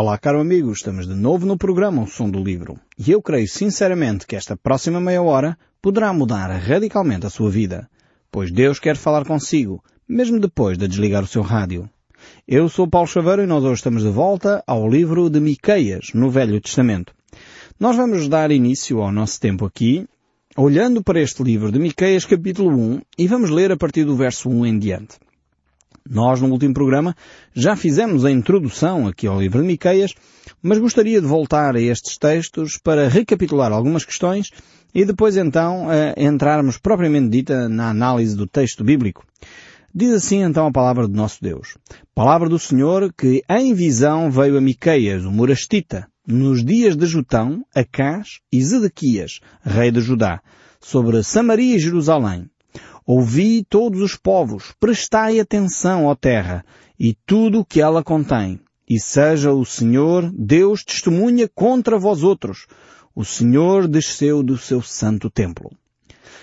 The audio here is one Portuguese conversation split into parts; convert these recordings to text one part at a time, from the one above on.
Olá, caro amigo, estamos de novo no programa O Som do Livro. E eu creio sinceramente que esta próxima meia hora poderá mudar radicalmente a sua vida, pois Deus quer falar consigo, mesmo depois de desligar o seu rádio. Eu sou Paulo Chaveiro e nós hoje estamos de volta ao livro de Miqueias, no Velho Testamento. Nós vamos dar início ao nosso tempo aqui, olhando para este livro de Miqueias, capítulo 1, e vamos ler a partir do verso 1 em diante. Nós, no último programa, já fizemos a introdução aqui ao livro de Miqueias, mas gostaria de voltar a estes textos para recapitular algumas questões e depois então entrarmos propriamente dita na análise do texto bíblico. Diz assim então a palavra do nosso Deus. Palavra do Senhor que em visão veio a Miqueias, o Morastita, nos dias de Jutão, Acás e Zedequias, rei de Judá, sobre Samaria e Jerusalém, Ouvi todos os povos, prestai atenção, ó terra, e tudo o que ela contém, e seja o Senhor Deus testemunha contra vós outros. O Senhor desceu do seu santo templo.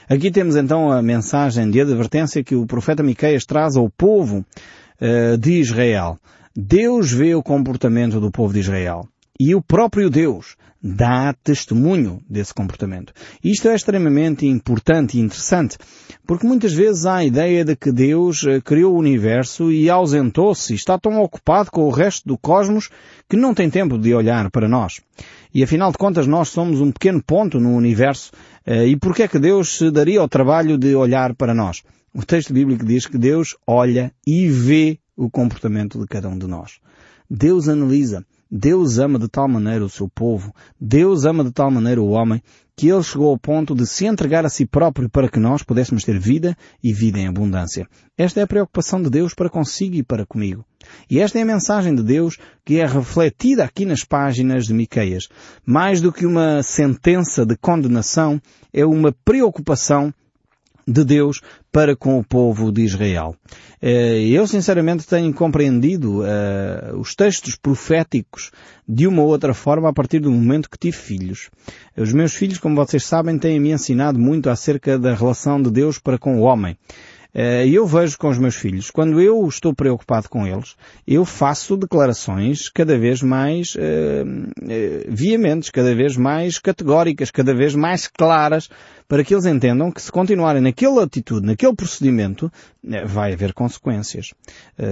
Aqui temos então a mensagem de advertência que o profeta Miqueias traz ao povo uh, de Israel. Deus vê o comportamento do povo de Israel. E o próprio Deus dá testemunho desse comportamento. Isto é extremamente importante e interessante, porque muitas vezes há a ideia de que Deus eh, criou o universo e ausentou-se está tão ocupado com o resto do cosmos que não tem tempo de olhar para nós. E afinal de contas nós somos um pequeno ponto no universo eh, e por que é que Deus se daria ao trabalho de olhar para nós? O texto bíblico diz que Deus olha e vê o comportamento de cada um de nós. Deus analisa. Deus ama de tal maneira o seu povo, Deus ama de tal maneira o homem, que ele chegou ao ponto de se entregar a si próprio para que nós pudéssemos ter vida e vida em abundância. Esta é a preocupação de Deus para consigo e para comigo. E esta é a mensagem de Deus que é refletida aqui nas páginas de Miqueias. Mais do que uma sentença de condenação, é uma preocupação de Deus para com o povo de Israel. Eh, eu sinceramente tenho compreendido uh, os textos proféticos de uma ou outra forma a partir do momento que tive filhos. Os meus filhos, como vocês sabem, têm me ensinado muito acerca da relação de Deus para com o homem. Eh, e eu vejo com os meus filhos, quando eu estou preocupado com eles, eu faço declarações cada vez mais uh, uh, veementes, cada vez mais categóricas, cada vez mais claras, para que eles entendam que se continuarem naquela atitude, naquele procedimento, vai haver consequências.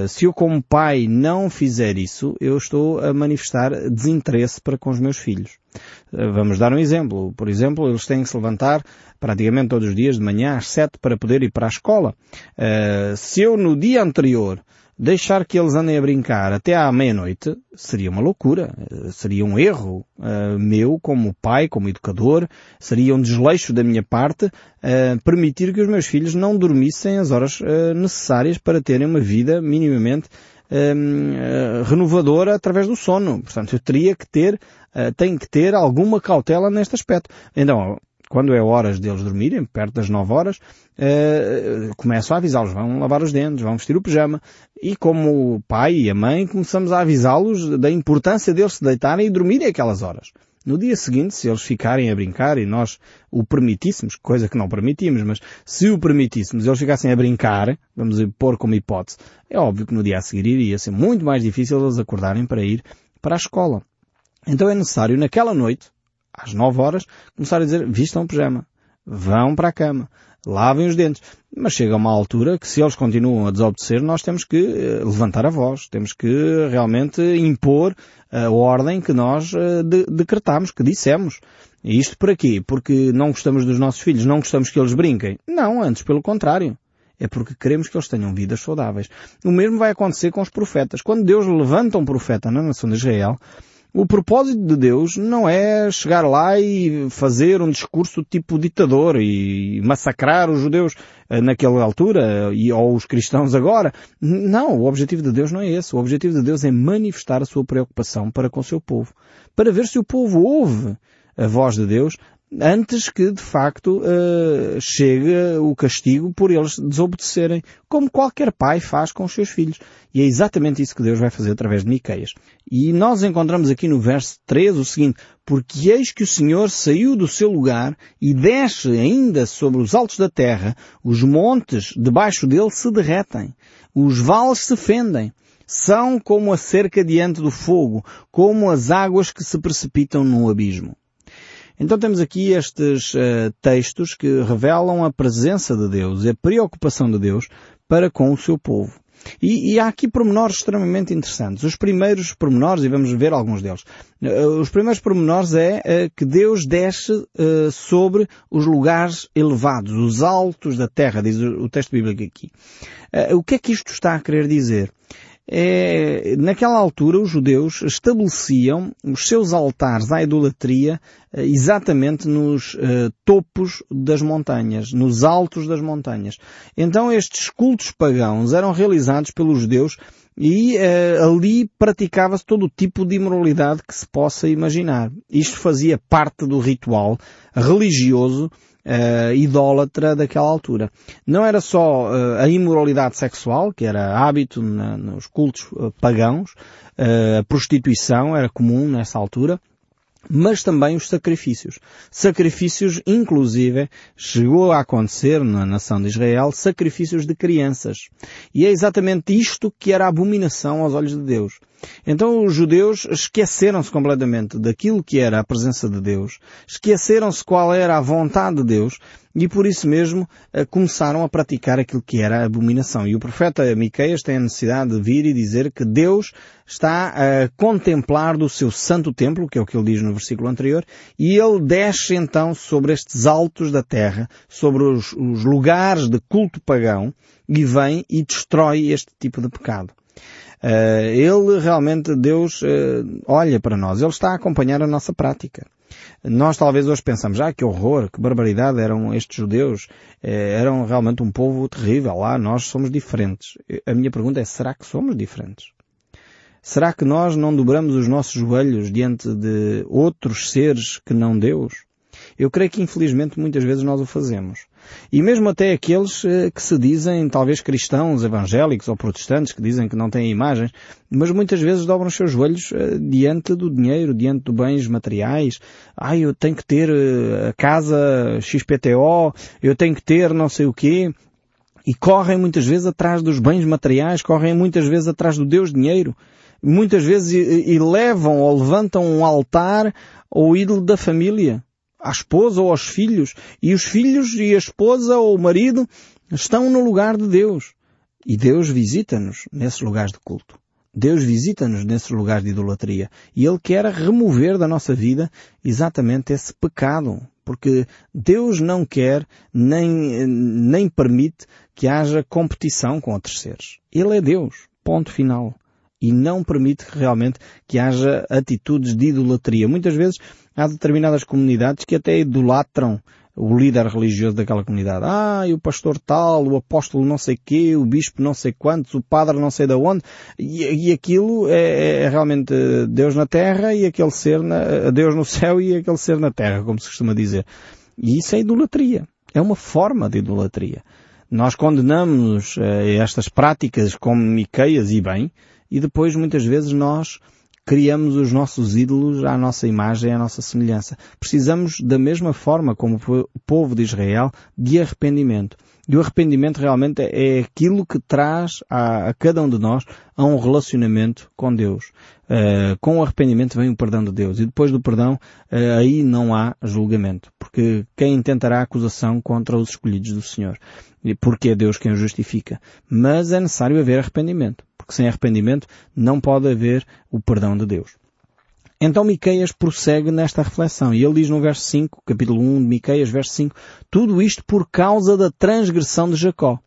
Se eu como pai não fizer isso, eu estou a manifestar desinteresse para com os meus filhos. Vamos dar um exemplo. Por exemplo, eles têm que se levantar praticamente todos os dias de manhã às sete para poder ir para a escola. Uh, se eu no dia anterior deixar que eles andem a brincar até à meia-noite, seria uma loucura. Uh, seria um erro uh, meu como pai, como educador. Seria um desleixo da minha parte permitir que os meus filhos não dormissem as horas necessárias para terem uma vida minimamente renovadora através do sono. Portanto, eu teria que ter, tenho que ter alguma cautela neste aspecto. Então, quando é horas deles dormirem, perto das 9 horas, uh, começo a avisá-los, vão lavar os dentes, vão vestir o pijama. E como o pai e a mãe, começamos a avisá-los da importância deles se deitarem e dormirem aquelas horas. No dia seguinte, se eles ficarem a brincar e nós o permitíssemos, coisa que não permitimos, mas se o permitíssemos, eles ficassem a brincar, vamos pôr como hipótese, é óbvio que no dia a seguir iria ser muito mais difícil eles acordarem para ir para a escola. Então é necessário, naquela noite, às nove horas, começar a dizer, vistam pijama, vão para a cama, lavem os dentes. Mas chega uma altura que se eles continuam a desobedecer, nós temos que eh, levantar a voz, temos que realmente impor a ordem que nós eh, de decretamos, que dissemos. E isto para quê? Porque não gostamos dos nossos filhos, não gostamos que eles brinquem? Não, antes pelo contrário. É porque queremos que eles tenham vidas saudáveis. O mesmo vai acontecer com os profetas. Quando Deus levanta um profeta na nação de Israel, o propósito de Deus não é chegar lá e fazer um discurso tipo ditador e massacrar os judeus eh, naquela altura e ou os cristãos agora. Não, o objetivo de Deus não é esse. O objetivo de Deus é manifestar a sua preocupação para com o seu povo. Para ver se o povo ouve a voz de Deus antes que de facto uh, chegue o castigo por eles desobedecerem, como qualquer pai faz com os seus filhos. E é exatamente isso que Deus vai fazer através de Miqueias. E nós encontramos aqui no verso 3 o seguinte, porque eis que o Senhor saiu do seu lugar e desce ainda sobre os altos da terra, os montes debaixo dele se derretem, os vales se fendem, São como a cerca diante do fogo, como as águas que se precipitam no abismo. Então temos aqui estes uh, textos que revelam a presença de Deus e a preocupação de Deus para com o seu povo. E, e, há aqui pormenores extremamente interessantes. Os primeiros pormenores, e vamos ver alguns deles. Uh, os primeiros pormenores é uh, que Deus desce sobre os lugares elevados, os altos da terra, diz o texto bíblico aqui. o que é que isto está a querer dizer? É, naquela altura os judeus estabeleciam os seus altares à idolatria eh, exatamente nos uh, topos das montanhas, nos altos das montanhas. Então estes cultos pagãos eram realizados pelos judeus e uh, ali praticava-se todo o tipo de imoralidade que se possa imaginar. Isto fazia parte do ritual religioso uh, idólatra daquela altura. Não era só uh, a imoralidade sexual, que era hábito na, nos cultos uh, pagãos, a prostituição era comum nessa altura, mas também os sacrifícios. Sacrifícios, inclusive, chegou a acontecer na nação de Israel, sacrifícios de crianças. E é exatamente isto que era abominação aos olhos de Deus. Então os judeus esqueceram-se completamente daquilo que era a presença de Deus, esqueceram-se qual era a vontade de Deus e por isso mesmo eh, começaram a praticar aquilo que era a abominação. E o profeta Miqueias tem a necessidade de vir e dizer que Deus está a contemplar do seu santo templo, que é o que ele diz no versículo anterior, e ele desce então sobre estes altos da terra, sobre os, os lugares de culto pagão, e vem e destrói este tipo de pecado. Uh, ele realmente, Deus uh, olha para nós, Ele está a acompanhar a nossa prática. Nós talvez hoje pensamos, ah, que horror, que barbaridade eram estes judeus, eh, eram realmente um povo terrível, lá ah, nós somos diferentes. A minha pergunta é, será que somos diferentes? Será que nós não dobramos os nossos joelhos diante de outros seres que não Deus? Eu creio que infelizmente muitas vezes nós o fazemos. E mesmo até aqueles eh, que se dizem talvez cristãos, evangélicos ou protestantes, que dizem que não têm imagens, mas muitas vezes dobram os seus joelhos eh, diante do dinheiro, diante de bens materiais. Ah, eu tenho que ter eh, a casa XPTO, eu tenho que ter não sei o quê. E correm muitas vezes atrás dos bens materiais, correm muitas vezes atrás do Deus dinheiro. Muitas vezes e, e levam ou levantam um altar ao ídolo da família à esposa ou aos filhos, e os filhos e a esposa ou o marido estão no lugar de Deus. E Deus visita-nos nesses lugares de culto. Deus visita-nos nesses lugares de idolatria. E Ele quer remover da nossa vida exatamente esse pecado. Porque Deus não quer nem, nem permite que haja competição com outros seres. Ele é Deus. Ponto final. E não permite realmente que haja atitudes de idolatria. Muitas vezes há determinadas comunidades que até idolatram o líder religioso daquela comunidade. Ah, e o pastor tal, o apóstolo não sei quê, o bispo não sei quantos, o padre não sei de onde, e, e aquilo é, é, realmente Deus na terra e aquele ser na, Deus no céu e aquele ser na terra, como se costuma dizer. E isso é idolatria. É uma forma de idolatria. Nós condenamos eh, estas práticas como Miqueias e bem, e depois muitas vezes nós criamos os nossos ídolos à nossa imagem à nossa semelhança. Precisamos, da mesma forma como o povo de Israel, de arrependimento. E o arrependimento realmente é aquilo que traz a, a cada um de nós a um relacionamento com Deus. Uh, com o arrependimento vem o perdão de Deus. E depois do perdão, uh, aí não há julgamento. Porque quem intentará acusação contra os escolhidos do Senhor? Porque é Deus quem o justifica. Mas é necessário haver arrependimento porque sem arrependimento não pode haver o perdão de Deus. Então Miqueias prossegue nesta reflexão e ele diz no verso 5, capítulo 1 de Miqueias, verso 5, tudo isto por causa da transgressão de Jacó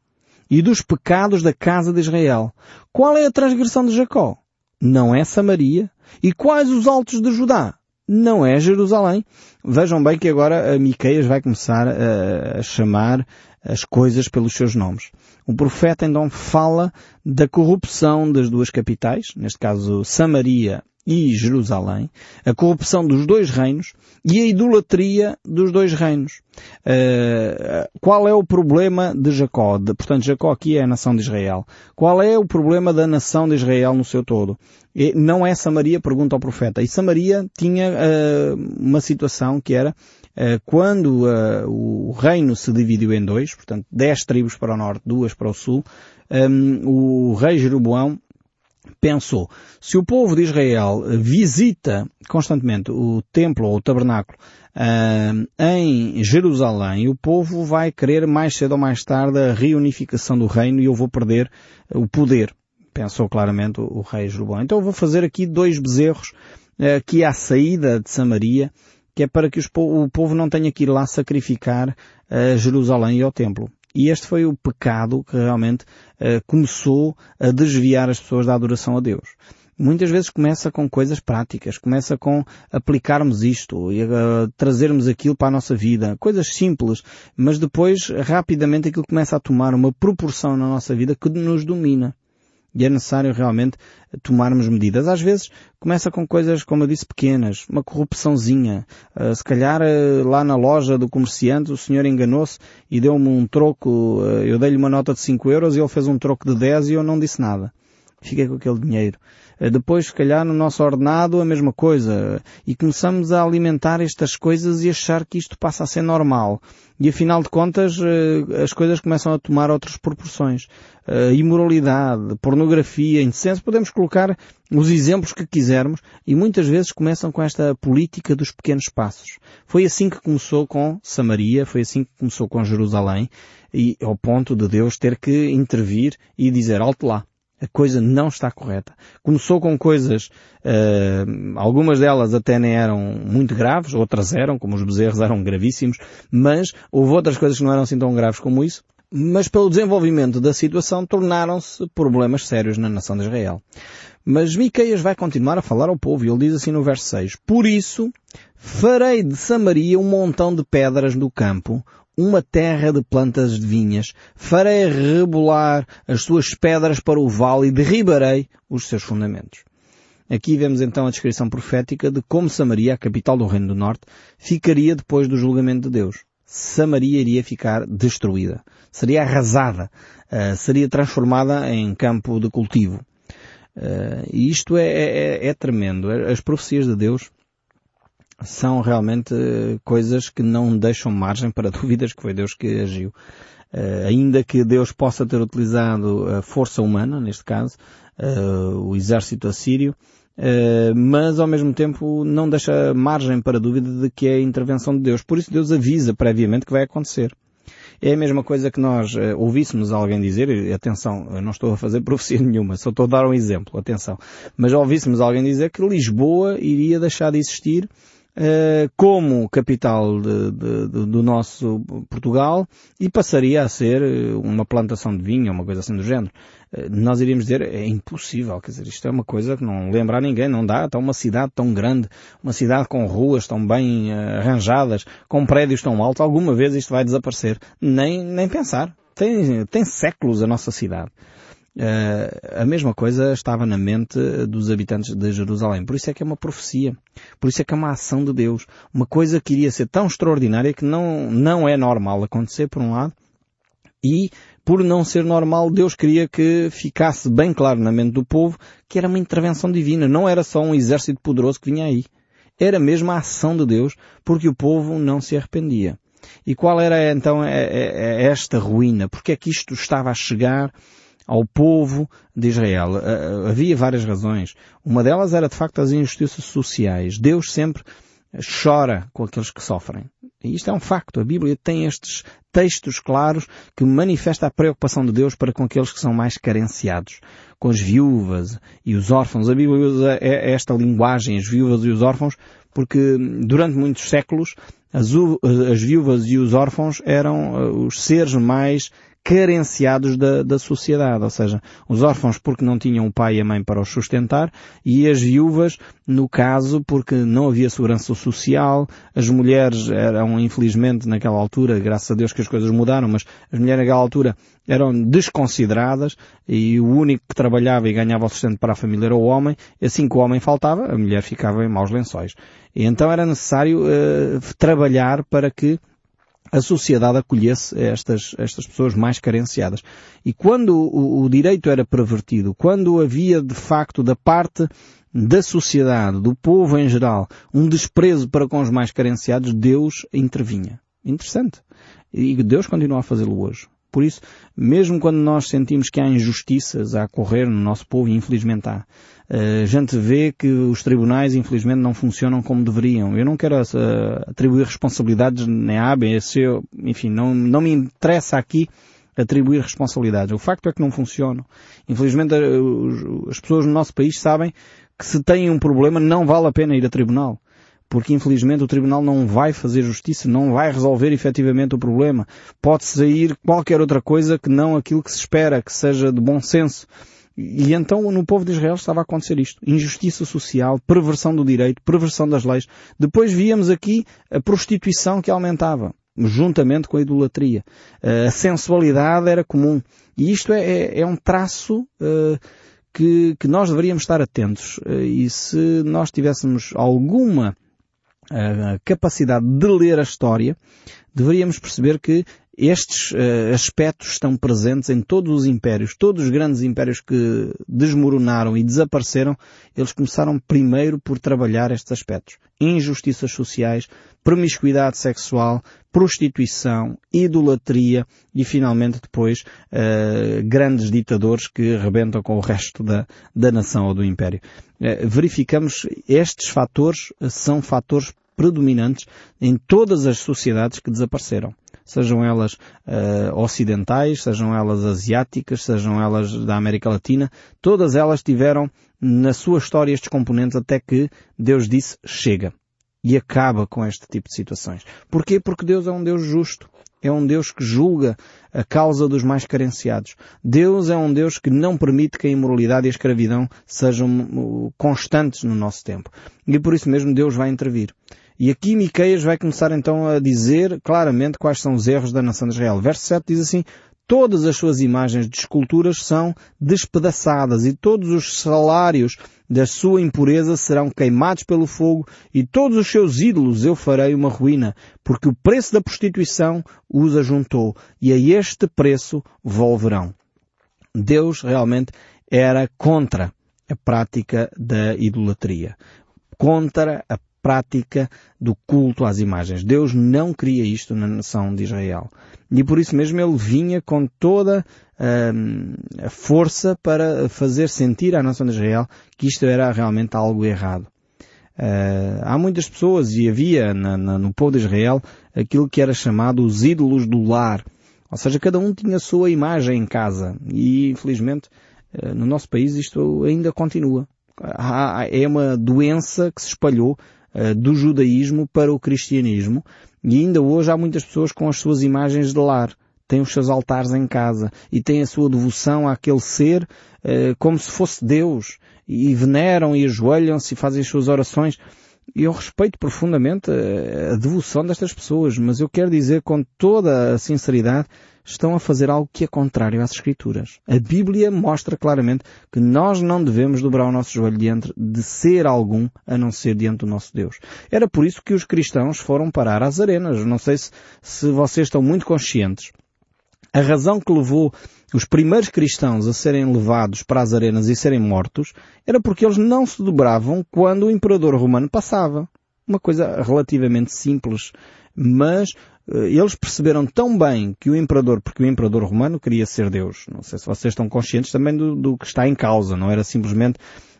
e dos pecados da casa de Israel. Qual é a transgressão de Jacó? Não é Samaria. E quais os altos de Judá? Não é Jerusalém. Vejam bem que agora a Miqueias vai começar a, a chamar as coisas pelos seus nomes. O profeta então fala da corrupção das duas capitais, neste caso Samaria e Jerusalém, a corrupção dos dois reinos e a idolatria dos dois reinos. Uh, qual é o problema de Jacó? De, portanto, Jacó aqui é a nação de Israel. Qual é o problema da nação de Israel no seu todo? E não é Samaria, pergunta ao profeta. E Samaria tinha uh, uma situação que era quando o reino se dividiu em dois, portanto, dez tribos para o norte, duas para o sul, um, o rei Jeroboão pensou, se o povo de Israel visita constantemente o templo ou o tabernáculo uh, em Jerusalém, o povo vai querer mais cedo ou mais tarde a reunificação do reino e eu vou perder o poder. Pensou claramente o, rei Jeroboão. Então eu vou fazer aqui dois bezerros aqui à saída de Samaria, que é para que o povo não tenha que ir lá sacrificar a Jerusalém e ao templo. E este foi o pecado que realmente uh, começou a desviar as pessoas da adoração a Deus. Muitas vezes começa com coisas práticas, começa com aplicarmos isto e uh, trazermos aquilo para a nossa vida, coisas simples, mas depois rapidamente aquilo começa a tomar uma proporção na nossa vida que nos domina. E é necessário realmente tomarmos medidas. Às vezes começa com coisas, como eu disse, pequenas, uma corrupçãozinha. Uh, se calhar uh, lá na loja do comerciante o senhor enganou-se e deu-me um troco, uh, eu dei-lhe uma nota de 5 euros e ele fez um troco de 10 e eu não disse nada. Fiquei com aquele dinheiro. Eh, depois, se calhar, no nosso ordenado, a mesma coisa. E começamos a alimentar estas coisas e achar que isto passa a ser normal. E afinal de contas, eh, as coisas começam a tomar outras proporções. Eh, imoralidade, pornografia, incenso, podemos colocar os exemplos que quisermos e muitas vezes começam com esta política dos pequenos passos. Foi assim que começou com Samaria, foi assim que começou com Jerusalém e ao ponto de Deus ter que intervir e dizer alto lá a coisa não está correta. Começou com coisas, uh, algumas delas até nem eram muito graves, outras eram, como os bezerros eram gravíssimos, mas houve outras coisas que não eram assim tão graves como isso, mas pelo desenvolvimento da situação tornaram-se problemas sérios na nação de Israel. Mas Miqueias vai continuar a falar ao povo e ele diz assim no verso 6, Por isso farei de Samaria um montão de pedras do campo, uma terra de plantas de vinhas, farei rebolar as suas pedras para o vale e derribarei os seus fundamentos. Aqui vemos então a descrição profética de como Samaria, a capital do Reino do Norte, ficaria depois do julgamento de Deus. Samaria iria ficar destruída. Seria arrasada. Uh, seria transformada em campo de cultivo. Uh, e isto é, é, é tremendo. As profecias de Deus são realmente eh, coisas que não deixam margem para dúvidas que foi Deus que agiu. Uh, ainda que Deus possa ter utilizado a força humana, neste caso, uh, o exército assírio, uh, mas ao mesmo tempo não deixa margem para dúvida de que é a intervenção de Deus. Por isso Deus avisa previamente que vai acontecer. É a mesma coisa que nós ouvíssemos alguém dizer, e atenção, eu não estou a fazer profecia nenhuma, só estou a dar um exemplo, atenção, mas ouvíssemos alguém dizer que Lisboa iria deixar de existir como capital de, de, de, do nosso Portugal e passaria a ser eh, uma plantação de vinho, uma coisa assim do género. Eh, nós iríamos dizer, é impossível, quer dizer, isto é uma coisa que não lembra a ninguém, não dá, está uma cidade tão grande, uma cidade com ruas tão bem arranjadas, com prédios tão altos, alguma vez isto vai desaparecer. Nem, nem pensar. Tem, tem séculos a nossa cidade. Uh, a mesma coisa estava na mente dos habitantes de Jerusalém. Por isso é que é uma profecia. Por isso é que é uma ação de Deus. Uma coisa que iria ser tão extraordinária que não, não é normal acontecer, por um lado. E, por não ser normal, Deus queria que ficasse bem claro na mente do povo que era uma intervenção divina. Não era só um exército poderoso que vinha aí. Era mesmo a ação de Deus, porque o povo não se arrependia. E qual era então é, é, é esta ruína? Porque é que isto estava a chegar ao povo de Israel. Havia várias razões. Uma delas era de facto as injustiças sociais. Deus sempre chora com aqueles que sofrem. E isto é um facto. A Bíblia tem estes textos claros que manifestam a preocupação de Deus para com aqueles que são mais carenciados. Com as viúvas e os órfãos. A Bíblia usa esta linguagem, as viúvas e os órfãos, porque durante muitos séculos as, as viúvas e os órfãos eram eh, os seres mais carenciados da, da sociedade, ou seja, os órfãos porque não tinham o pai e a mãe para os sustentar e as viúvas, no caso, porque não havia segurança social, as mulheres eram, infelizmente, naquela altura, graças a Deus que as coisas mudaram, mas as mulheres naquela altura eram desconsideradas e o único que trabalhava e ganhava o sustento para a família era o homem, e assim que o homem faltava, a mulher ficava em maus lençóis. E então era necessário uh, trabalhar para que a sociedade acolhesse estas, estas pessoas mais carenciadas. E quando o, o direito era pervertido, quando havia de facto da parte da sociedade, do povo em geral, um desprezo para com os mais carenciados, Deus intervinha. Interessante. E Deus continua a fazê-lo hoje. Por isso, mesmo quando nós sentimos que há injustiças a ocorrer no nosso povo, e infelizmente há, eh, a gente vê que os tribunais, infelizmente, não funcionam como deveriam. Eu não quero uh, atribuir responsabilidades nem A, B, enfim, não, não me interessa aqui atribuir responsabilidades. O facto é que não funcionam. Infelizmente, as pessoas no nosso país sabem que se têm um problema não vale a pena ir a tribunal porque infelizmente o Tribunal não vai fazer justiça, não vai resolver efetivamente o problema. Pode sair qualquer outra coisa que não aquilo que se espera, que seja de bom senso. E então no povo de Israel estava a acontecer isto. Injustiça social, perversão do direito, perversão das leis. Depois víamos aqui a prostituição que aumentava, juntamente com a idolatria. A sensualidade era comum. E isto é, é, é um traço uh, que, que, nós deveríamos estar atentos. Uh, e se nós tivéssemos alguma a capacidade de ler a história, deveríamos perceber que estes uh, aspectos estão presentes em todos os impérios. Todos os grandes impérios que desmoronaram e desapareceram, eles começaram primeiro por trabalhar estes aspectos. Injustiças sociais, promiscuidade sexual, prostituição, idolatria e finalmente depois uh, grandes ditadores que rebentam com o resto da, da nação ou do império. Uh, verificamos estes fatores são fatores predominantes em todas as sociedades que desapareceram sejam elas uh, ocidentais, sejam elas asiáticas, sejam elas da América Latina, todas elas tiveram na sua história estes componentes até que Deus disse chega. E acaba com este tipo de situações. Porquê? Porque Deus é um Deus justo. É um Deus que julga a causa dos mais carenciados. Deus é um Deus que não permite que a imoralidade e a escravidão sejam uh, constantes no nosso tempo. E por isso mesmo Deus vai intervir. E aqui Miqueias vai começar então a dizer claramente quais são os erros da nação de Israel. Verso 7 diz assim, todas as suas imagens de esculturas são despedaçadas e todos os salários da sua impureza serão queimados pelo fogo e todos os seus ídolos eu farei uma ruína, porque o preço da prostituição os ajuntou e a este preço volverão. Deus realmente era contra a prática da idolatria, contra a prática do culto às imagens. Deus não queria isto na nação de Israel. E por isso mesmo ele vinha com toda hum, a força para fazer sentir à nação de Israel que isto era realmente algo errado. Uh, há muitas pessoas, e havia na, na, no povo de Israel, aquilo que era chamado os ídolos do lar. Ou seja, cada um tinha a sua imagem em casa. E, infelizmente, uh, no nosso país isto ainda continua. é uma doença que se espalhou do judaísmo para o cristianismo. E ainda hoje há muitas pessoas com as suas imagens de lar, têm os seus altares em casa e têm a sua devoção àquele ser uh, como se fosse Deus. E veneram e ajoelham-se e fazem as suas orações. Eu respeito profundamente a, a devoção destas pessoas, mas eu quero dizer com toda a sinceridade estão a fazer algo que é contrário às Escrituras. A Bíblia mostra claramente que nós não devemos dobrar o nosso joelho diante de ser algum a não ser diante do nosso Deus. Era por isso que os cristãos foram parar às arenas. Não sei se, se vocês estão muito conscientes. A razão que levou os primeiros cristãos a serem levados para as arenas e serem mortos era porque eles não se dobravam quando o imperador romano passava. Uma coisa relativamente simples, mas eles perceberam tão bem que o imperador, porque o imperador romano queria ser Deus. Não sei se vocês estão conscientes também do, do, que está em causa. Não era simplesmente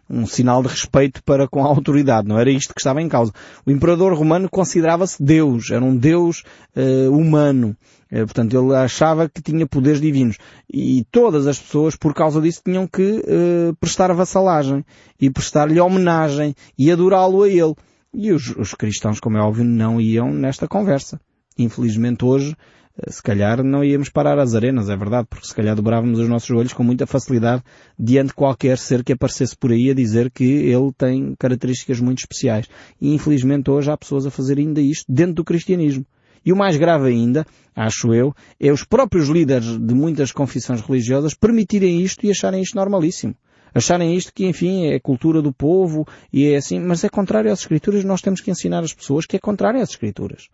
um sinal de respeito para com a autoridade. Não era isto que estava em causa. O imperador romano considerava-se Deus. Era um Deus uh, humano. Uh, portanto, ele achava que tinha poderes divinos. E todas as pessoas, por causa disso, tinham que uh, prestar vassalagem e prestar-lhe homenagem e adorá-lo a ele. E os, os cristãos, como é óbvio, não iam nesta conversa. Infelizmente hoje, eh, se calhar não íamos parar às arenas, é verdade, porque se calhar dobrávamos os nossos joelhos com muita facilidade diante de qualquer ser que aparecesse por aí a dizer que ele tem características muito especiais. E infelizmente hoje há pessoas a fazer ainda isto dentro do cristianismo. E o mais grave ainda, acho eu, é os próprios líderes de muitas confissões religiosas permitirem isto e acharem isto normalíssimo. Acharem isto que, enfim, é cultura do povo e é assim, mas é contrário às Escrituras, nós temos que ensinar as pessoas que é contrário às Escrituras.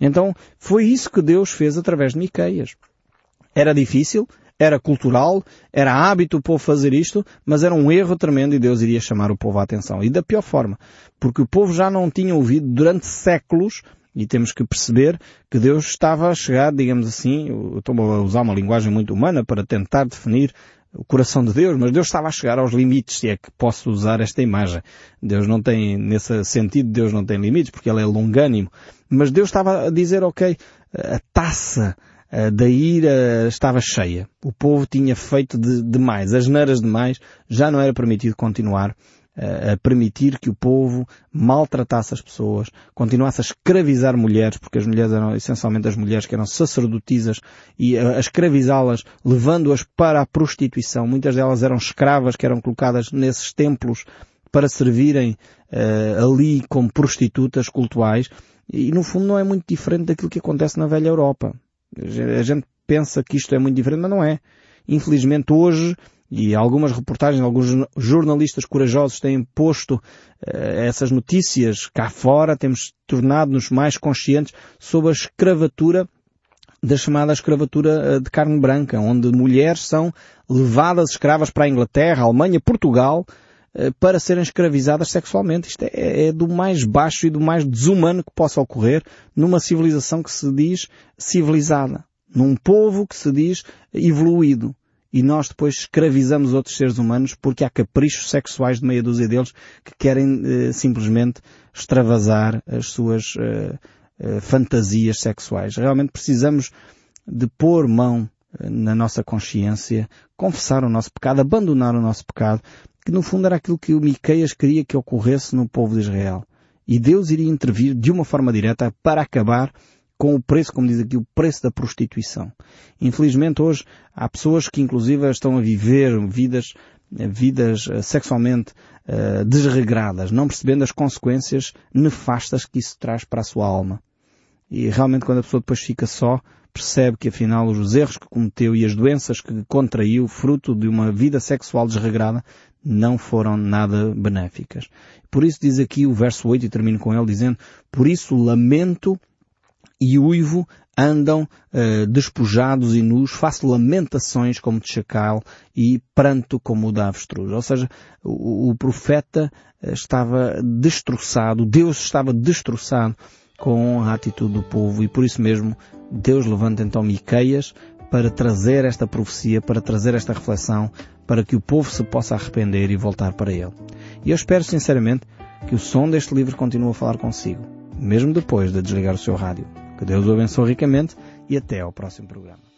Então, foi isso que Deus fez através de Miqueias. Era difícil, era cultural, era hábito o povo fazer isto, mas era um erro tremendo e Deus iria chamar o povo à atenção. E da pior forma, porque o povo já não tinha ouvido durante séculos E temos que perceber que Deus estava a chegar, digamos assim, eu estou a usar uma linguagem muito humana para tentar definir o coração de Deus, mas Deus estava a chegar aos limites, se é que posso usar esta imagem. Deus não tem, nesse sentido, Deus não tem limites, porque Ele é longânimo. Mas Deus estava a dizer, ok, a taça da ira estava cheia. O povo tinha feito de, demais, as neiras demais, já não era permitido continuar a permitir que o povo maltratasse as pessoas, continuasse a escravizar mulheres, porque as mulheres eram essencialmente as mulheres que eram sacerdotisas, e a escravizá-las, levando-as para a prostituição. Muitas delas eram escravas que eram colocadas nesses templos para servirem uh, ali como prostitutas cultuais, e no fundo não é muito diferente daquilo que acontece na velha Europa. A gente pensa que isto é muito diferente, mas não é. Infelizmente hoje e algumas reportagens, alguns jornalistas corajosos têm posto uh, essas notícias cá fora, temos tornado-nos mais conscientes sobre a escravatura da chamada escravatura eh, de carne branca, onde mulheres são levadas escravas para a Inglaterra, Alemanha, Portugal, para serem escravizadas sexualmente. Isto é, é do mais baixo e do mais desumano que possa ocorrer numa civilização que se diz civilizada. Num povo que se diz evoluído e nós depois escravizamos outros seres humanos porque há caprichos sexuais de meia dúzia deles que querem eh, simplesmente extravasar as suas eh, eh, fantasias sexuais. Realmente precisamos de pôr mão eh, na nossa consciência, confessar o nosso pecado, abandonar o nosso pecado, que no fundo era aquilo que o Miqueias queria que ocorresse no povo de Israel. E Deus iria intervir de uma forma direta para acabar com o preço, como diz aqui, o preço da prostituição. Infelizmente hoje há pessoas que inclusive estão a viver vidas, vidas eh, sexualmente uh, desregradas, não percebendo as consequências nefastas que isso traz para a sua alma. E realmente quando a pessoa depois fica só, percebe que afinal os erros que cometeu e as doenças que contraiu fruto de uma vida sexual desregrada não foram nada benéficas. Por isso diz aqui o verso 8 e termino com ele dizendo, por isso lamento e uivo andam uh, despojados e nus, faço lamentações como de chacal e pranto como o da avestruz. Ou seja, o, o profeta eh, estava destroçado, Deus estava destroçado com a atitude do povo e por isso mesmo Deus levanta então Miqueias para trazer esta profecia, para trazer esta reflexão, para que o povo se possa arrepender e voltar para ele. E eu espero sinceramente que o som deste livro continue a falar consigo, mesmo depois de desligar o seu rádio. Que Deus o abençoe ricamente e até ao próximo programa.